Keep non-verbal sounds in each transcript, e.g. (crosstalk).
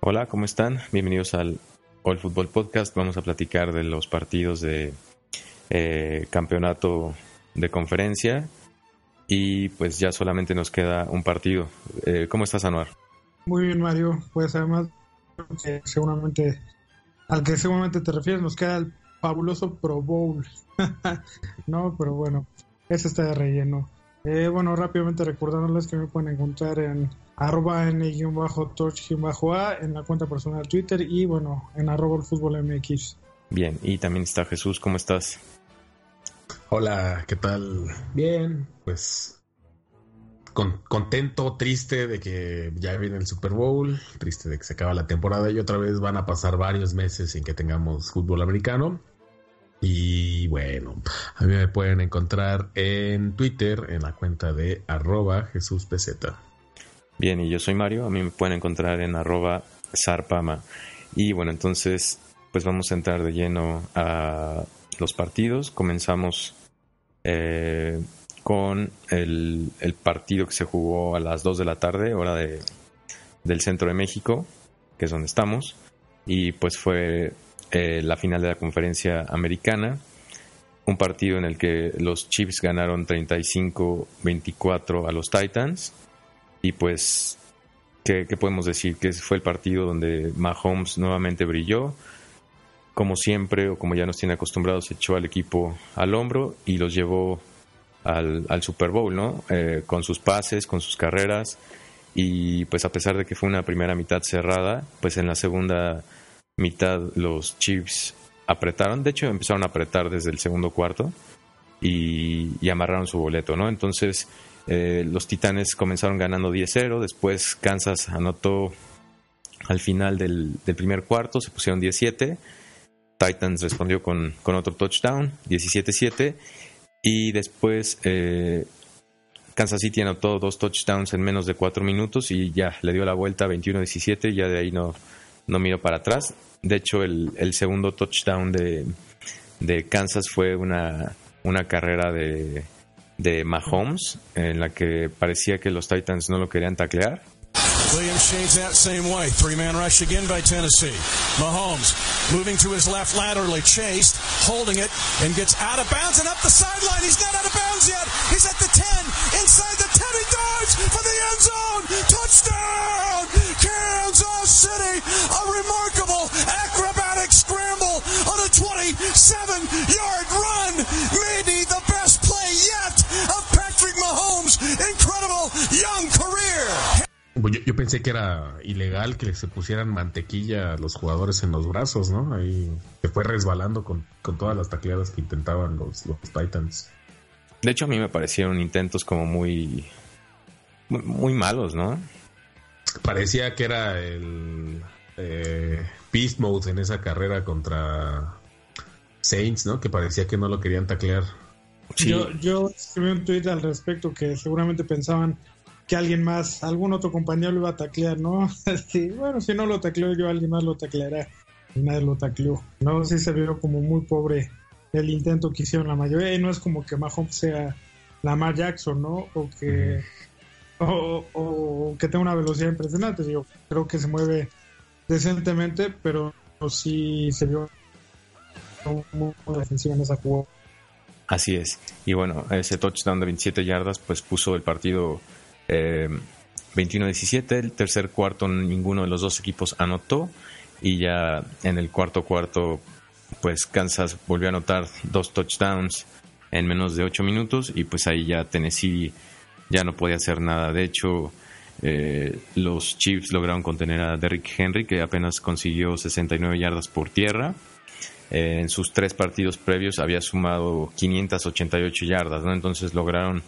Hola, ¿cómo están? Bienvenidos al All Football Podcast. Vamos a platicar de los partidos de eh, campeonato de conferencia y pues ya solamente nos queda un partido. Eh, ¿Cómo estás, Anuar? Muy bien, Mario. Pues además, seguramente, al que seguramente te refieres, nos queda el fabuloso Pro Bowl. (laughs) no, pero bueno, ese está de relleno. Eh, bueno, rápidamente recordándoles que me pueden encontrar en arroba n-torch-a en la cuenta personal de Twitter y bueno, en arroba el fútbol MX. Bien, y también está Jesús, ¿cómo estás? Hola, ¿qué tal? Bien, pues contento, triste de que ya viene el Super Bowl, triste de que se acaba la temporada y otra vez van a pasar varios meses sin que tengamos fútbol americano. Y bueno, a mí me pueden encontrar en Twitter en la cuenta de arroba Jesús Bien, y yo soy Mario, a mí me pueden encontrar en arroba zarpama. Y bueno, entonces pues vamos a entrar de lleno a los partidos. Comenzamos eh, con el, partido que se jugó a las 2 de la tarde, hora de, del centro de México, que es donde estamos. Y pues fue eh, la final de la conferencia americana, un partido en el que los Chiefs ganaron 35-24 a los Titans y pues, ¿qué, podemos decir? Que fue el partido donde Mahomes nuevamente brilló, como siempre o como ya nos tiene acostumbrados, echó al equipo al hombro y los llevó al, Super Bowl, ¿no? Eh, con sus pases, con sus carreras. Y pues a pesar de que fue una primera mitad cerrada, pues en la segunda mitad los Chiefs apretaron, de hecho empezaron a apretar desde el segundo cuarto y, amarraron su boleto, ¿no? Entonces eh, los Titanes comenzaron ganando 10-0, después Kansas anotó al final del, primer cuarto, se pusieron 17, Titans respondió con, otro touchdown, 17-7, y después eh, Kansas City anotó dos touchdowns en menos de cuatro minutos y ya le dio la vuelta 21-17, ya de ahí no, no miró para atrás. De hecho, el, el segundo touchdown de, de, Kansas fue una, una carrera de, de Mahomes, en la que parecía que los Titans no lo querían taclear. Williams shades that same way. Three man rush again by Tennessee. Mahomes moving to his left laterally, chased, holding it, and gets out of bounds and up the sideline. He's not out of bounds yet. He's at the 10, inside the 10. He dives for the end zone. Touchdown! Kansas City. A remarkable acrobatic scramble on a 27 yard run. Pensé que era ilegal que se pusieran mantequilla a los jugadores en los brazos, ¿no? Ahí se fue resbalando con, todas las tacleadas que intentaban los, los, Titans. De hecho, a mí me parecieron intentos como muy, muy, malos, ¿no? Parecía que era el eh, Beast Mode en esa carrera contra Saints, ¿no? Que parecía que no lo querían taclear. Yo, yo escribí un tweet al respecto que seguramente pensaban que alguien más, algún otro compañero lo iba a taclear, ¿no? (laughs) sí, bueno, si no lo tacleó yo, alguien más lo tacleará. Y nadie lo tacleó. No, sí se vio como muy pobre el intento que hicieron la mayoría. Y no es como que Mahomes sea Lamar Jackson, ¿no? O que, o, que tenga una velocidad impresionante. Yo creo que se mueve decentemente, pero sí se vio muy defensiva en esa jugada. Así es. Y bueno, ese touchdown de 27 yardas pues puso el partido 21-17, eh, el tercer cuarto ninguno de los dos equipos anotó y ya en el cuarto cuarto pues Kansas volvió a anotar dos touchdowns en menos de ocho minutos y pues ahí ya Tennessee ya no podía hacer nada. De hecho, eh, los Chiefs lograron contener a Derrick Henry, que apenas consiguió 69 yardas por tierra. Eh, en sus tres partidos previos había sumado 588 yardas, ¿no? Entonces lograron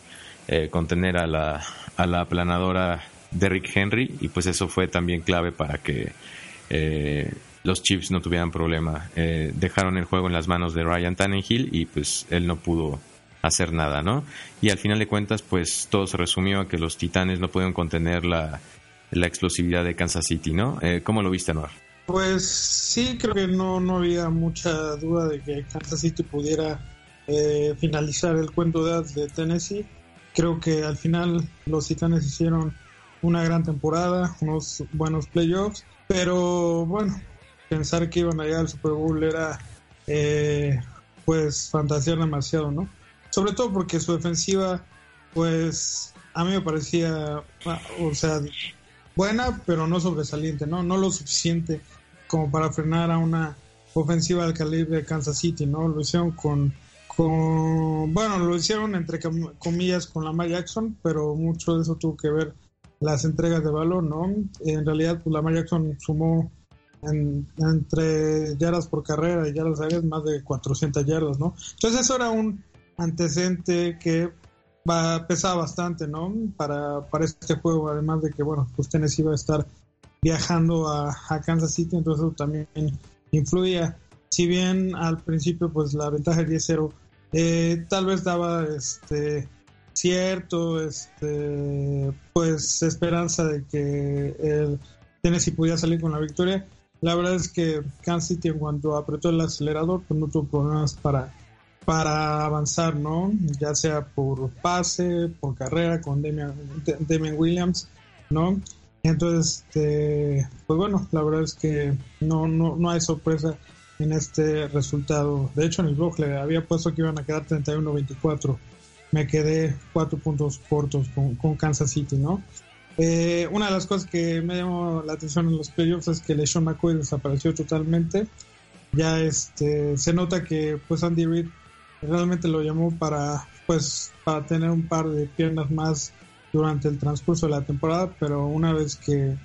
eh, contener a la, a la aplanadora Derrick Henry y pues eso fue también clave para que los Chiefs no tuvieran problema. dejaron el juego en las manos de Ryan Tannehill y pues él no pudo hacer nada, ¿no? Y al final de cuentas, pues todo se resumió a que los Titanes no pudieron contener la, explosividad de Kansas City, ¿no? Eh, ¿Cómo lo viste, Anuar? Pues sí, creo que no, no había mucha duda de que Kansas City pudiera eh, finalizar el cuento de de Tennessee. Creo que al final los Titanes hicieron una gran temporada, unos buenos playoffs, pero bueno, pensar que iban a llegar al Super Bowl era eh, pues fantasear demasiado, ¿no? sobre todo porque su defensiva, pues a mí me parecía, o sea, buena, pero no sobresaliente, ¿no? No lo suficiente como para frenar a una ofensiva del calibre de Kansas City, ¿no? Lo hicieron con, con bueno, lo hicieron entre comillas con Lamar Jackson, pero mucho de eso tuvo que ver las entregas de valor, ¿no? En realidad, pues Lamar Jackson sumó entre yardas por carrera y yardas aéreas más de 400 yardas, ¿no? Entonces eso era un antecedente que va, pesaba bastante, ¿no? Para, para este juego, además de que, bueno, pues Tennessee iba a estar viajando a, Kansas City, entonces eso también influía. Si bien al principio, pues la ventaja de 10-0 eh, tal vez daba este cierto este pues esperanza de que Tennessee pudiera salir con la victoria la verdad es que Kansas City en cuanto apretó el acelerador pues no tuvo problemas para para avanzar, ¿no? Ya sea por pase, por carrera con Demian, Williams, ¿no? Entonces, este, pues bueno, la verdad es que no, no, no hay sorpresa en este resultado. De hecho, en el blog le había puesto que iban a quedar 31-24. Me quedé cuatro puntos cortos con, con Kansas City, ¿no? Eh, una de las cosas que me llamó la atención en los playoffs es que LeSean McCoy desapareció totalmente. Ya este, se nota que pues Andy Reid realmente lo llamó para pues para tener un par de piernas más durante el transcurso de la temporada pero una vez que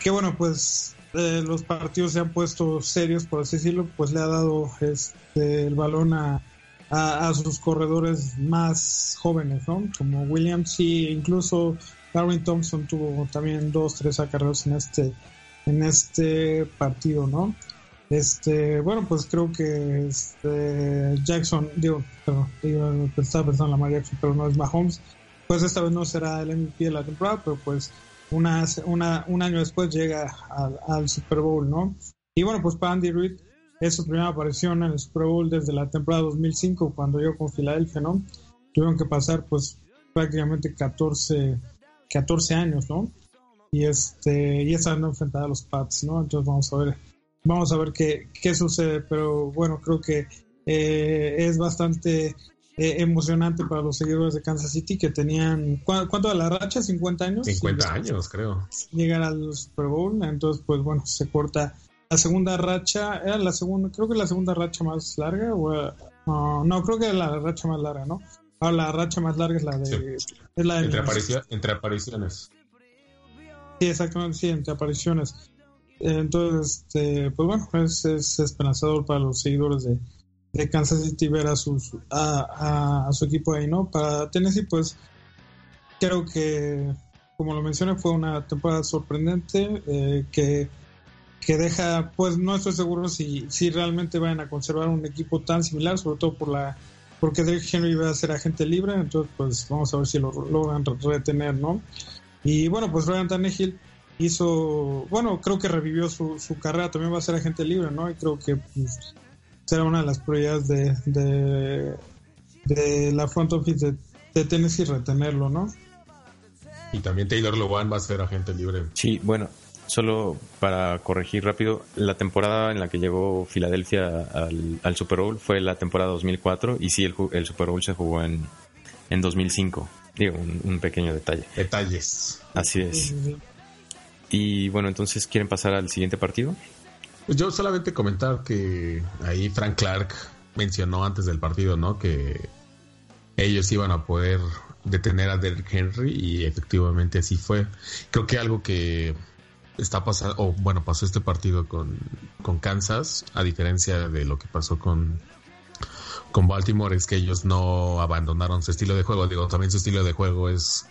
que bueno pues eh, los partidos se han puesto serios por así decirlo pues le ha dado este el balón a, a, sus corredores más jóvenes no como Williams y incluso Darwin Thompson tuvo también dos tres acarreos en este en este partido no este, bueno, pues creo que este Jackson, digo, perdón, estaba pensando en la María Jackson, pero no es Mahomes. Pues esta vez no será el MVP de la temporada, pero pues una, una, un año después llega al, Super Bowl, ¿no? Y bueno, pues para Andy Reid es su primera aparición en el Super Bowl desde la temporada 2005, cuando yo con Filadelfia, ¿no? Tuvieron que pasar pues prácticamente 14, 14 años, ¿no? Y este, y esa no enfrentada a los Pats, ¿no? Entonces vamos a ver vamos a ver qué, qué sucede, pero bueno, creo que eh, es bastante eh, emocionante para los seguidores de Kansas City que tenían, ¿cuánto de la racha? ¿50 años? 50 años, creo. Llegar al Super Bowl, entonces pues bueno, se corta la segunda racha, era la segunda, creo que la segunda racha más larga, o, no, creo que es la racha más larga, ¿no? Ahora la racha más larga es la de... Es la entre, entre apariciones. Sí, exactamente, sí, entre apariciones. Entonces, este, pues bueno, es, esperanzador para los seguidores de, Kansas City ver a, sus, a, su equipo ahí, ¿no? Para Tennessee, pues creo que, como lo mencioné, fue una temporada sorprendente eh, que, que deja, pues no estoy seguro si, si realmente vayan a conservar un equipo tan similar, sobre todo por la porque Derrick Henry va a ser agente libre, entonces pues vamos a ver si lo logran retener, ¿no? Y bueno, pues Ryan Tannehill hizo, bueno, creo que revivió su, su carrera, también va a ser agente libre, ¿no? Y creo que pues, será una de las prioridades de, de, la front office de, de, Tennessee retenerlo, ¿no? Y también Taylor Lewan va a ser agente libre. Sí, bueno, solo para corregir rápido, la temporada en la que llegó Filadelfia al, Super Bowl fue la temporada 2004 y sí, el, el Super Bowl se jugó en, en 2005. Digo, un, pequeño detalle. Detalles. Así es. Y bueno, entonces, ¿quieren pasar al siguiente partido? Pues yo solamente comentar que ahí Frank Clark mencionó antes del partido, ¿no? Que, ellos iban a poder detener a Derrick Henry y efectivamente así fue. Creo que algo que está pasando, o bueno, pasó este partido con, con Kansas, a diferencia de lo que pasó con, con Baltimore, es que ellos no abandonaron su estilo de juego. Digo, también su estilo de juego es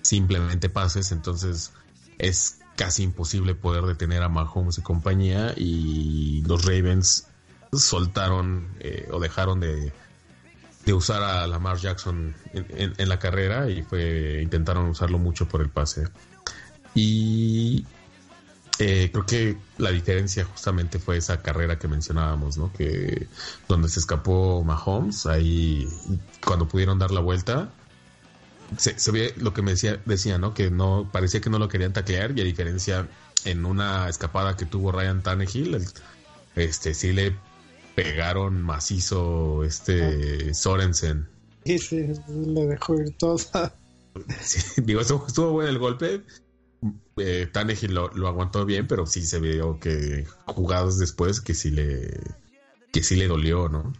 simplemente pases, entonces es casi imposible poder detener a Mahomes y compañía y los Ravens soltaron eh, o dejaron de, de, usar a Lamar Jackson en, en, la carrera y fue intentaron usarlo mucho por el pase y eh, creo que la diferencia justamente fue esa carrera que mencionábamos, ¿no? Que donde se escapó Mahomes, ahí cuando pudieron dar la vuelta, se, ve lo que me decía, decía, ¿no? Que no parecía que no lo querían taclear y a diferencia en una escapada que tuvo Ryan Tannehill, este sí le pegaron macizo este Sorensen. Sí, sí, le dejó ir toda. (laughs) digo, estuvo bueno el golpe, eh, Tannehill lo, aguantó bien, pero sí se vio que jugadas después que sí le que sí le dolió, ¿no?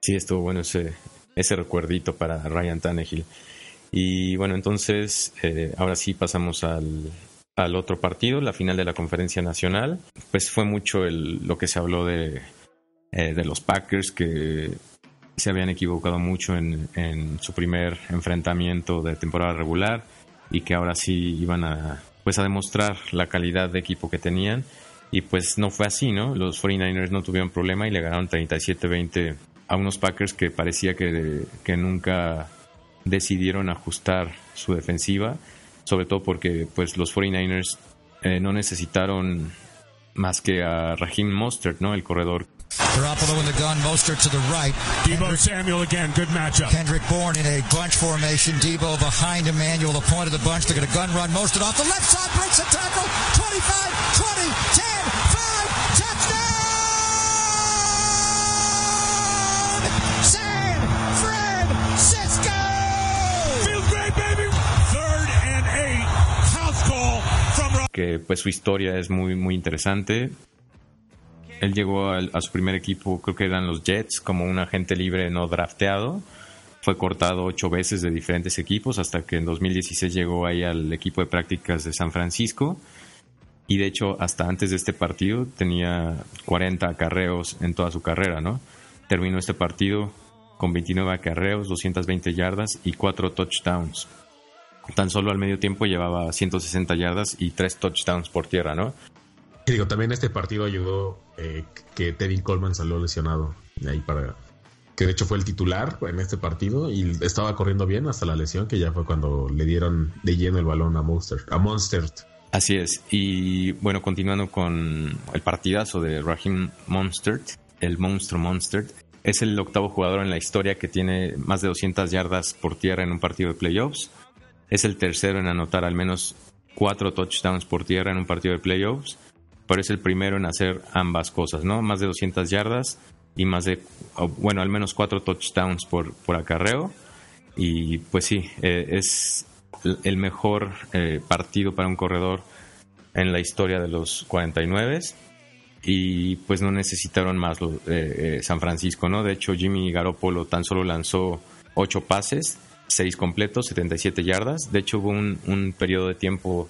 Sí, estuvo bueno ese, ese recuerdito para Ryan Tannehill. Y bueno, entonces eh, ahora sí pasamos al, al, otro partido, la final de la conferencia nacional. Pues fue mucho el, lo que se habló de, eh, de los Packers que se habían equivocado mucho en, en su primer enfrentamiento de temporada regular y que ahora sí iban a pues a demostrar la calidad de equipo que tenían y pues no fue así, ¿no? Los 49ers no tuvieron problema y le ganaron 37-20 a unos Packers que parecía que, que nunca decidieron ajustar su defensiva, sobre todo porque pues los 49ers eh, no necesitaron más que a Raheem Mostert, ¿no? El corredor Garoppolo in the gun, Mostert to the right. Debo Kendrick, Samuel again, good matchup. Kendrick Bourne in a bunch formation. Debo behind Emmanuel, the point of the bunch. They're going to gun run Mostert off the left side, breaks a tackle. 25, 20, 10, Que pues su historia es muy, muy interesante. Él llegó a, su primer equipo, creo que eran los Jets, como un agente libre no drafteado. Fue cortado ocho veces de diferentes equipos hasta que en 2016 llegó ahí al equipo de prácticas de San Francisco. Y de hecho, hasta antes de este partido tenía 40 acarreos en toda su carrera, ¿no? Terminó este partido con 29 acarreos, 220 yardas y 4 touchdowns. Tan solo al medio tiempo llevaba 160 yardas y 3 touchdowns por tierra, ¿no? Y digo, también este partido ayudó eh, que Teddy Coleman salió lesionado ahí para que de hecho fue el titular en este partido y estaba corriendo bien hasta la lesión que ya fue cuando le dieron de lleno el balón a Monster, a Monstert. Así es. Y bueno, continuando con el partidazo de Raheem Monstert, el monstruo Monstert, es el octavo jugador en la historia que tiene más de 200 yardas por tierra en un partido de playoffs. Es el tercero en anotar al menos cuatro touchdowns por tierra en un partido de playoffs pero es el primero en hacer ambas cosas, ¿no? Más de 200 yardas y más de, bueno, al menos cuatro touchdowns por, por acarreo. Y pues sí, eh, es el mejor eh, partido para un corredor en la historia de los 49 y pues no necesitaron más eh, San Francisco, ¿no? De hecho, Jimmy Garoppolo tan solo lanzó ocho pases, seis completos, 77 yardas. De hecho, hubo un, un periodo de tiempo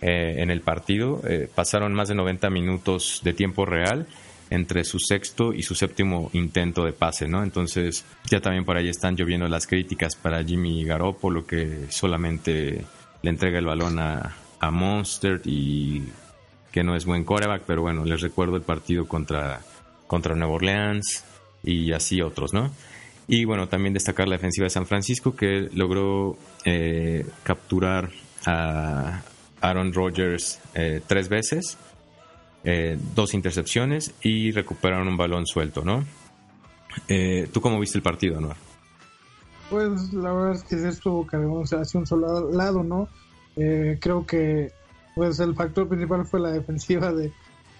eh, en el partido. Eh, pasaron más de 90 minutos de tiempo real entre su sexto y su séptimo intento de pase, ¿no? Entonces ya también por ahí están lloviendo las críticas para Jimmy Garoppolo que solamente le entrega el balón a, a Monster y que no es buen coreback, pero bueno, les recuerdo el partido contra, contra Nueva Orleans y así otros, ¿no? Y bueno, también destacar la defensiva de San Francisco que logró eh, capturar a, Aaron Rodgers eh, tres veces, eh, dos intercepciones y recuperaron un balón suelto, ¿no? Eh, ¿Tú cómo viste el partido, no? Pues la verdad es que estuvo cargamos hacia un solo lado, ¿no? creo que pues el factor principal fue la defensiva de,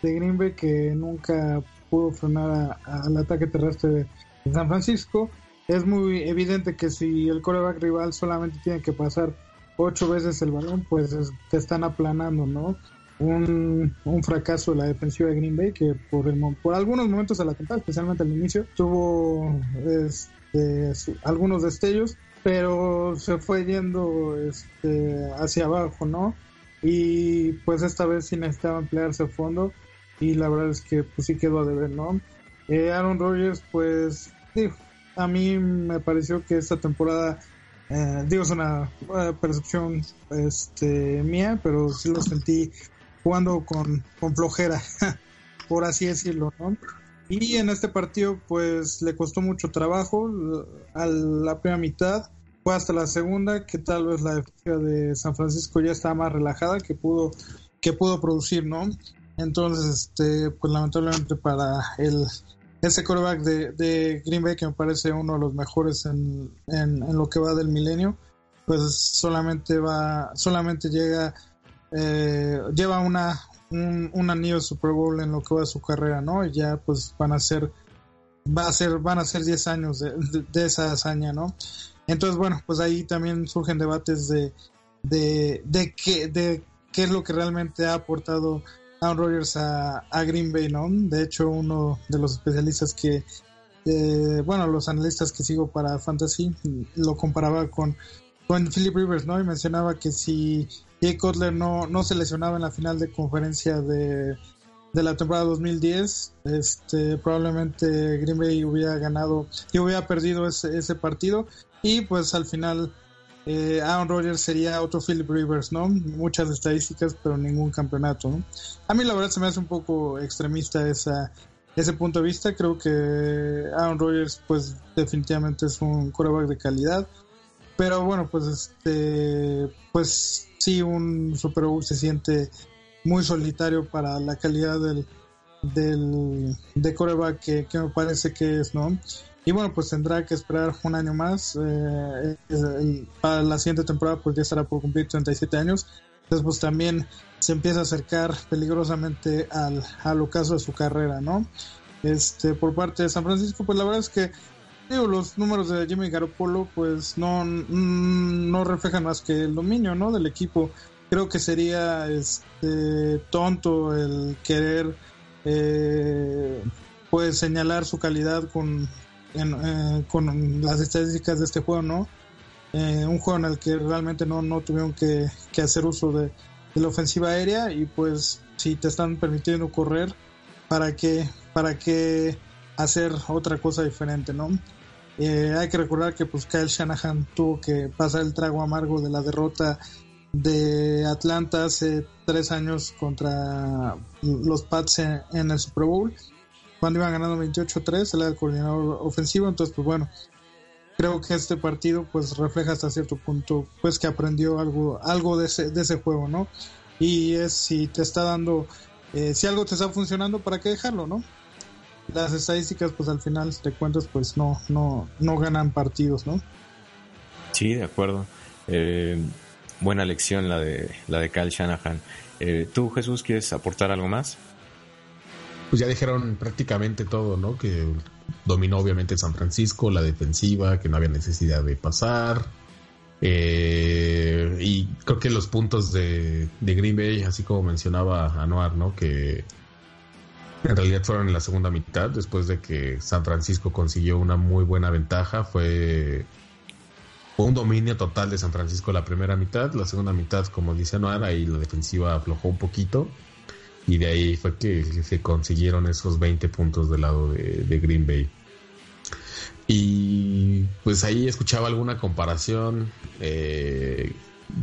Green Bay que nunca pudo frenar al ataque terrestre de, de San Francisco. Es muy evidente que si el coreback rival solamente tiene que pasar ocho veces el balón, pues te están aplanando, ¿no? Un, un, fracaso de la defensiva de Green Bay que por, el, por algunos momentos de la temporada, especialmente al inicio, tuvo este, algunos destellos, pero se fue yendo este, hacia abajo, ¿no? Y pues esta vez sí necesitaba emplearse a fondo y la verdad es que pues sí quedó a deber, ¿no? Eh, Aaron Rodgers, pues a mí me pareció que esta temporada, eh, digo, es una percepción este, mía, pero sí lo sentí jugando con, con flojera, (laughs) por así decirlo, ¿no? Y en este partido, pues le costó mucho trabajo. A la primera mitad, fue hasta la segunda, que tal vez la defensa de San Francisco ya estaba más relajada, que pudo, que pudo producir, ¿no? Entonces, este, pues lamentablemente para el ese quarterback de, de, Green Bay, que me parece uno de los mejores en, en, lo que va del milenio, pues solamente va, solamente llega, eh, lleva una, un, anillo de Super Bowl en lo que va de su carrera, ¿no? Y ya pues van a ser, va a ser, van a ser 10 años de, esa hazaña, ¿no? Entonces, bueno, pues ahí también surgen debates de, de, de, qué, de qué es lo que realmente ha aportado Aaron Rodgers a, a, Green Bay, ¿no? De hecho, uno de los especialistas que, eh, bueno, los analistas que sigo para Fantasy, lo comparaba con, con Philip Rivers, ¿no? Y mencionaba que si Jay Cutler no, no se lesionaba en la final de conferencia de, de la temporada 2010, este, probablemente Green Bay hubiera ganado y hubiera perdido ese, ese partido y pues al final eh, Aaron Rodgers sería otro Philip Rivers, ¿no? Muchas estadísticas, pero ningún campeonato, ¿no? A mí la verdad se me hace un poco extremista esa, ese punto de vista. Creo que Aaron Rodgers, pues definitivamente es un quarterback de calidad. Pero bueno, pues este, pues sí, un Super Bowl se siente muy solitario para la calidad del, del de quarterback que, que me parece que es, ¿no? Y bueno, pues tendrá que esperar un año más. Eh, para la siguiente temporada, pues ya estará por cumplir 37 años. Entonces, pues también se empieza a acercar peligrosamente al, al ocaso de su carrera, ¿no? Este, por parte de San Francisco, pues la verdad es que digo, los números de Jimmy Garoppolo, pues no, mm, no reflejan más que el dominio, ¿no? Del equipo. Creo que sería este, tonto el querer eh, pues señalar su calidad con eh, con las estadísticas de este juego, ¿no? Eh, un juego en el que realmente no, no tuvieron que, hacer uso de, la ofensiva aérea y pues si te están permitiendo correr, ¿para qué, para qué hacer otra cosa diferente, ¿no? Eh, hay que recordar que pues Kyle Shanahan tuvo que pasar el trago amargo de la derrota de Atlanta hace tres años contra los Pats en el Super Bowl cuando iban ganando 28-3, él era el coordinador ofensivo, entonces pues bueno, creo que este partido pues refleja hasta cierto punto pues que aprendió algo, algo de ese, de ese juego, ¿no? Y es si te está dando, eh, si algo te está funcionando, ¿para qué dejarlo, no? Las estadísticas pues al final, te cuentas, pues no, no, no ganan partidos, ¿no? Sí, de acuerdo. Eh, buena lección la de, la de Kyle Shanahan. Eh, ¿Tú, Jesús, quieres aportar algo más? Pues ya dijeron prácticamente todo, ¿no? Que dominó obviamente San Francisco, la defensiva, que no había necesidad de pasar. Eh, y creo que los puntos de, Green Bay, así como mencionaba Anuar, ¿no? Que en realidad fueron en la segunda mitad, después de que San Francisco consiguió una muy buena ventaja, fue, un dominio total de San Francisco la primera mitad, la segunda mitad, como dice Anuar, ahí la defensiva aflojó un poquito y de ahí fue que se consiguieron esos 20 puntos del lado de, Green Bay. Y pues ahí escuchaba alguna comparación eh,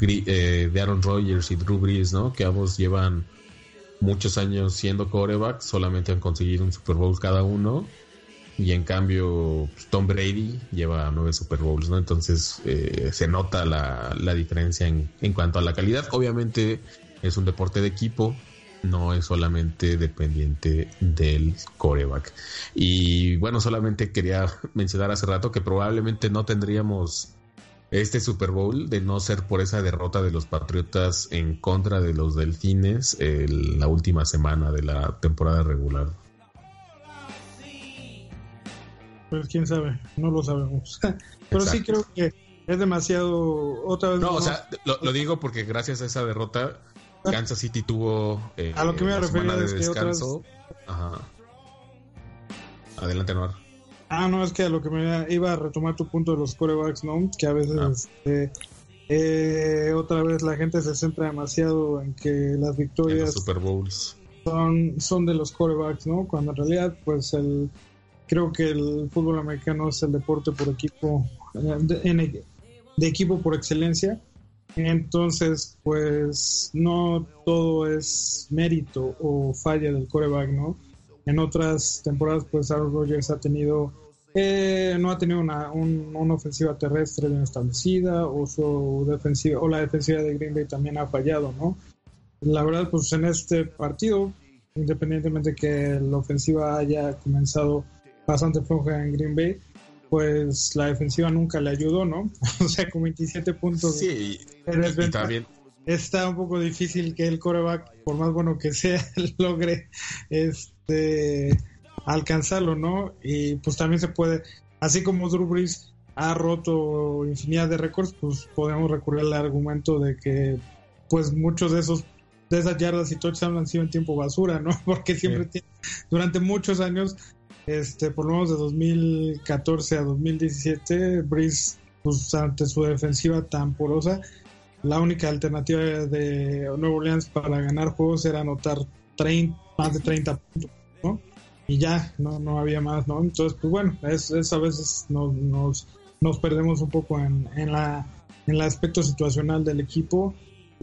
eh, de Aaron Rodgers y Drew Brees, ¿no? Que ambos llevan muchos años siendo corebacks, solamente han conseguido un Super Bowl cada uno. Y en cambio, pues, Tom Brady lleva nueve Super Bowls, ¿no? Entonces eh, se nota la, la diferencia en, en cuanto a la calidad. Obviamente es un deporte de equipo, no es solamente dependiente del coreback. Y bueno, solamente quería (laughs) mencionar hace rato que probablemente no tendríamos este Super Bowl de no ser por esa derrota de los Patriotas en contra de los Delfines en la última semana de la temporada regular. Pues quién sabe, no lo sabemos. (laughs) Pero sí creo que es demasiado otra vez. No, o sea, lo digo porque gracias a esa derrota Kansas City tuvo eh, a lo que me de descanso. Ajá. Adelante, Noar. Ah, no, es que a lo que me iba a retomar tu punto de los corebacks, ¿no? Que a veces, Ah. este, eh, otra vez la gente se centra demasiado en que las En los victorias Super Bowls. son, son de los corebacks, ¿no? Cuando en realidad, pues el creo que el fútbol americano es el deporte por equipo, eh, de, en- de equipo por excelencia. Entonces, pues no todo es mérito o falla del coreback, ¿no? En otras temporadas, pues Aaron Rodgers ha tenido, eh, no ha tenido una, un- una ofensiva terrestre bien establecida o su defensiva o la defensiva de Green Bay también ha fallado, ¿no? La verdad, pues en este partido, independientemente de que la ofensiva haya comenzado bastante floja en Green Bay, pues la defensiva nunca le ayudó, ¿no? (laughs) o sea, con 27 puntos Sí, y, también está un poco difícil que el coreback, por más bueno que sea, (laughs) logre este alcanzarlo, ¿no? Y pues también se puede, así como Drew Brees ha roto infinidad de récords, pues podemos recurrir al argumento de que pues muchos de esos de esas yardas y touchdowns han sido en tiempo basura, ¿no? (laughs) Porque siempre tiene- durante muchos años, este, por lo menos de 2014 a 2017, Breeze, pues ante su defensiva tan porosa, la única alternativa de Nuevo Orleans para ganar juegos era anotar 30, más de 30 puntos, ¿no? Y ya, no, no había más, ¿no? Entonces, pues bueno, a veces nos, nos, perdemos un poco en, en, la, en el aspecto situacional del equipo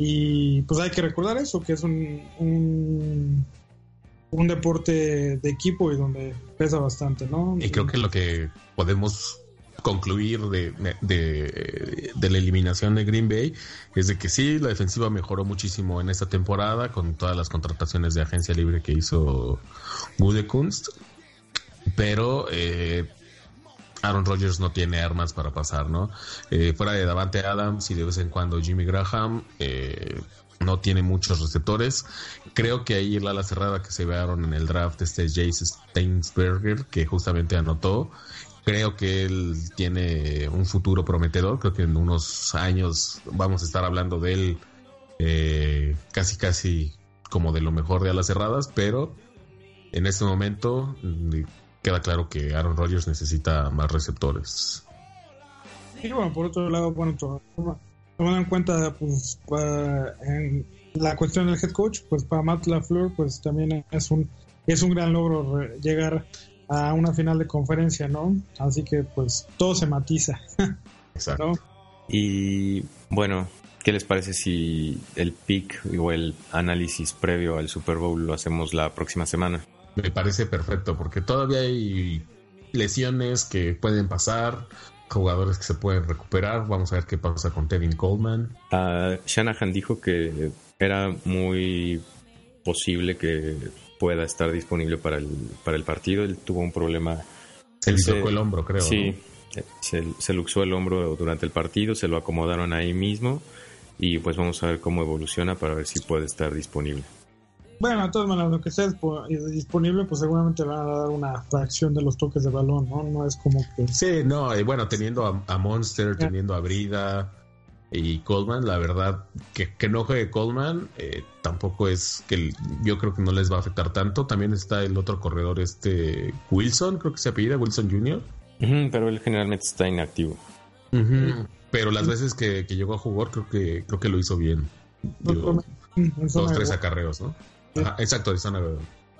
y pues hay que recordar eso, que es un, un deporte de equipo y donde pesa bastante, ¿no? Y creo que lo que podemos concluir de, de, la eliminación de Green Bay es de que sí, la defensiva mejoró muchísimo en esta temporada con todas las contrataciones de agencia libre que hizo Gudekunst, pero eh, Aaron Rodgers no tiene armas para pasar, ¿no? Eh, fuera de Davante Adams y de vez en cuando Jimmy Graham, eh, no tiene muchos receptores. Creo que ahí el ala cerrada que se vearon en el draft, este es Jace Steinsberger, que justamente anotó. Creo que él tiene un futuro prometedor. Creo que en unos años vamos a estar hablando de él eh, casi, casi como de lo mejor de alas cerradas, pero en este momento mm, queda claro que Aaron Rodgers necesita más receptores. Y bueno, por otro lado, bueno, tomando en cuenta pues en la cuestión del head coach, pues para Matt LaFleur pues también es un es un gran logro re- llegar a una final de conferencia, ¿no? Así que pues todo se matiza, (laughs) Exacto. ¿no? Y bueno, ¿qué les parece si el pick o el análisis previo al Super Bowl lo hacemos la próxima semana? Me parece perfecto porque todavía hay lesiones que pueden pasar, jugadores que se pueden recuperar. Vamos a ver qué pasa con Tevin Coleman. Ah, Shanahan dijo que era muy posible que pueda estar disponible para el, para el partido. Él tuvo un problema. Se le tocó el hombro, creo. Sí, ¿no? se, se luxó el hombro durante el partido, se lo acomodaron ahí mismo y pues vamos a ver cómo evoluciona para ver si puede estar disponible. Bueno, de todas maneras, lo que sea dispo- disponible, pues seguramente van a dar una fracción de los toques de balón, ¿no? No es como que... Sí, no, y bueno, teniendo a, a Monster, teniendo a Brida y Coleman, la verdad, que, que no juegue Coleman eh, tampoco es que el- yo creo que no les va a afectar tanto. También está el otro corredor, este Wilson, creo que se apellida, Wilson Jr. Pero él generalmente está inactivo. Pero las veces que, que llegó a jugar, creo que creo que lo hizo bien. Digo, dos, tres acarreos, ¿no? Ajá, exacto,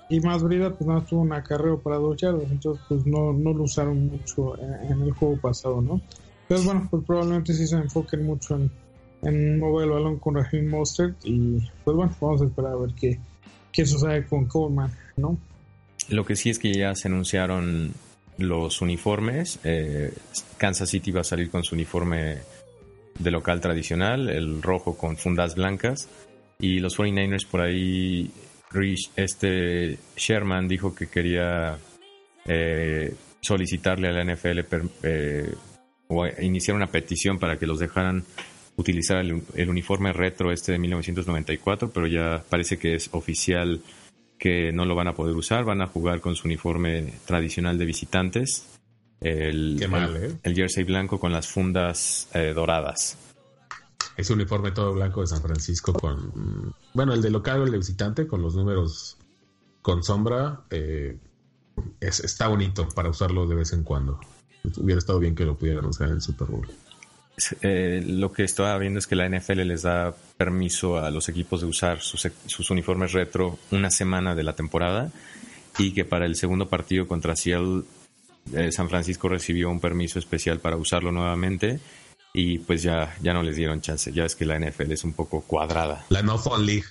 Y más brida, pues nada, tuvo un acarreo para dos yardas, entonces pues no, no lo usaron mucho en, en el juego pasado, ¿no? Entonces bueno, pues probablemente sí se enfoquen mucho en, en mover el balón con Raheem Mostert y pues bueno, vamos a esperar a ver qué, qué sucede con Coleman, ¿no? Lo que sí es que ya se anunciaron los uniformes. Eh, Kansas City va a salir con su uniforme de local tradicional, el rojo con fundas blancas. Y los 49ers por ahí, este Sherman dijo que quería eh, solicitarle a la NFL per- eh, o iniciar una petición para que los dejaran utilizar el, el uniforme retro este de 1994, pero ya parece que es oficial que no lo van a poder usar, van a jugar con su uniforme tradicional de visitantes, el, Qué mal, el- ¿eh? el jersey blanco con las fundas eh, doradas. Ese uniforme todo blanco de San Francisco con... Bueno, el de local o el de visitante con los números con sombra. eh, está bonito para usarlo de vez en cuando. Hubiera estado bien que lo pudieran usar en el Super Bowl. Eh, lo que estaba viendo es que la NFL les da permiso a los equipos de usar sus, sus, uniformes retro una semana de la temporada y que para el segundo partido contra Seattle eh, San Francisco recibió un permiso especial para usarlo nuevamente y pues ya, ya no les dieron chance. Ya es que la NFL es un poco cuadrada. La No Fun League.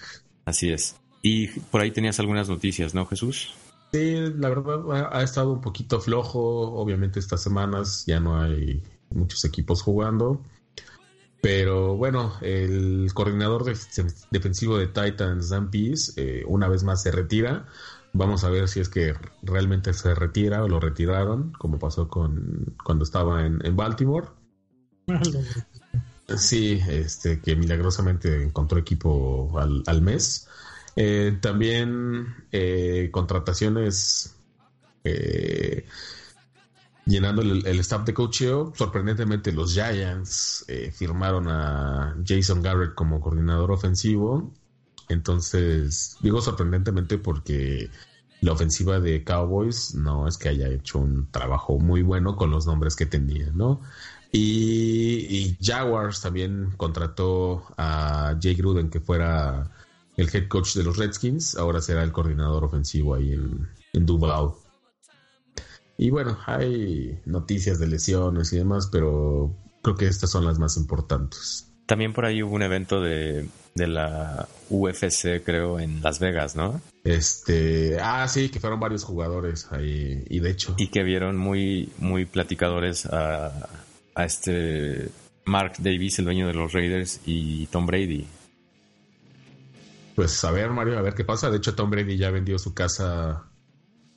Así es. Y por ahí tenías algunas noticias, ¿no, Jesús? Sí, la verdad ha estado un poquito flojo. Obviamente estas semanas ya no hay muchos equipos jugando. Pero bueno, el coordinador defensivo de Titans, Dan Pease, eh, una vez más se retira. Vamos a ver si es que realmente se retira o lo retiraron, como pasó con cuando estaba en, Baltimore. Sí, este, que milagrosamente encontró equipo al, mes. Eh, también eh, contrataciones eh, llenando el, staff de coacheo. Sorprendentemente, los Giants firmaron a Jason Garrett como coordinador ofensivo entonces, digo sorprendentemente porque la ofensiva de Cowboys no es que haya hecho un trabajo muy bueno con los nombres que tenía, ¿no? Y, Jaguars también contrató a Jay Gruden que fuera el head coach de los Redskins, ahora será el coordinador ofensivo ahí en, en Duval. Y bueno, hay noticias de lesiones y demás, pero creo que estas son las más importantes. También por ahí hubo un evento de de la UFC, creo, en Las Vegas, ¿no? Este, ah, sí, que fueron varios jugadores ahí, y de hecho. Y que vieron muy, muy platicadores a, a este Mark Davis, el dueño de los Raiders, y Tom Brady. Pues a ver, Mario, a ver qué pasa. De hecho, Tom Brady ya vendió su casa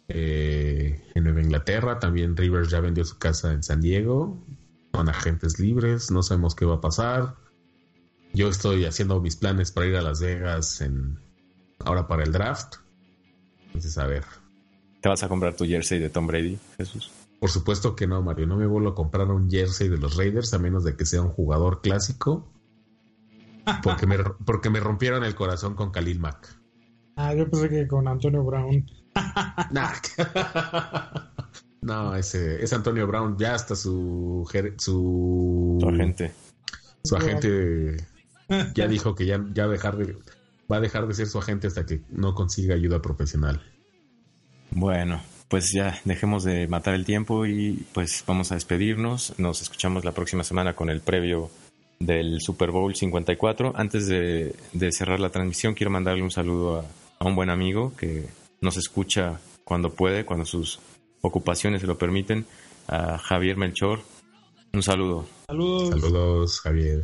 eh, en Nueva Inglaterra. También Rivers ya vendió su casa en San Diego. Son agentes libres. No sabemos qué va a pasar. Yo estoy haciendo mis planes para ir a Las Vegas en ahora para el draft. Entonces, a ver. ¿Te vas a comprar tu jersey de Tom Brady, Jesús? Por supuesto que no, Mario. No me vuelvo a comprar un jersey de los Raiders a menos de que sea un jugador clásico. Porque me, porque me rompieron el corazón con Khalil Mack. Ah, yo pensé que con Antonio Brown. (laughs) (laughs) no, ese es Antonio Brown. Ya hasta su, su, su agente. Su agente ya dijo que ya, ya dejar de, va a dejar de ser su agente hasta que no consiga ayuda profesional. Bueno, pues ya dejemos de matar el tiempo y pues vamos a despedirnos. Nos escuchamos la próxima semana con el previo del Super Bowl 54. Antes de, cerrar la transmisión, quiero mandarle un saludo a, a, un buen amigo que nos escucha cuando puede, cuando sus ocupaciones se lo permiten, a Javier Melchor. Un saludo. Saludos. Saludos, Javier.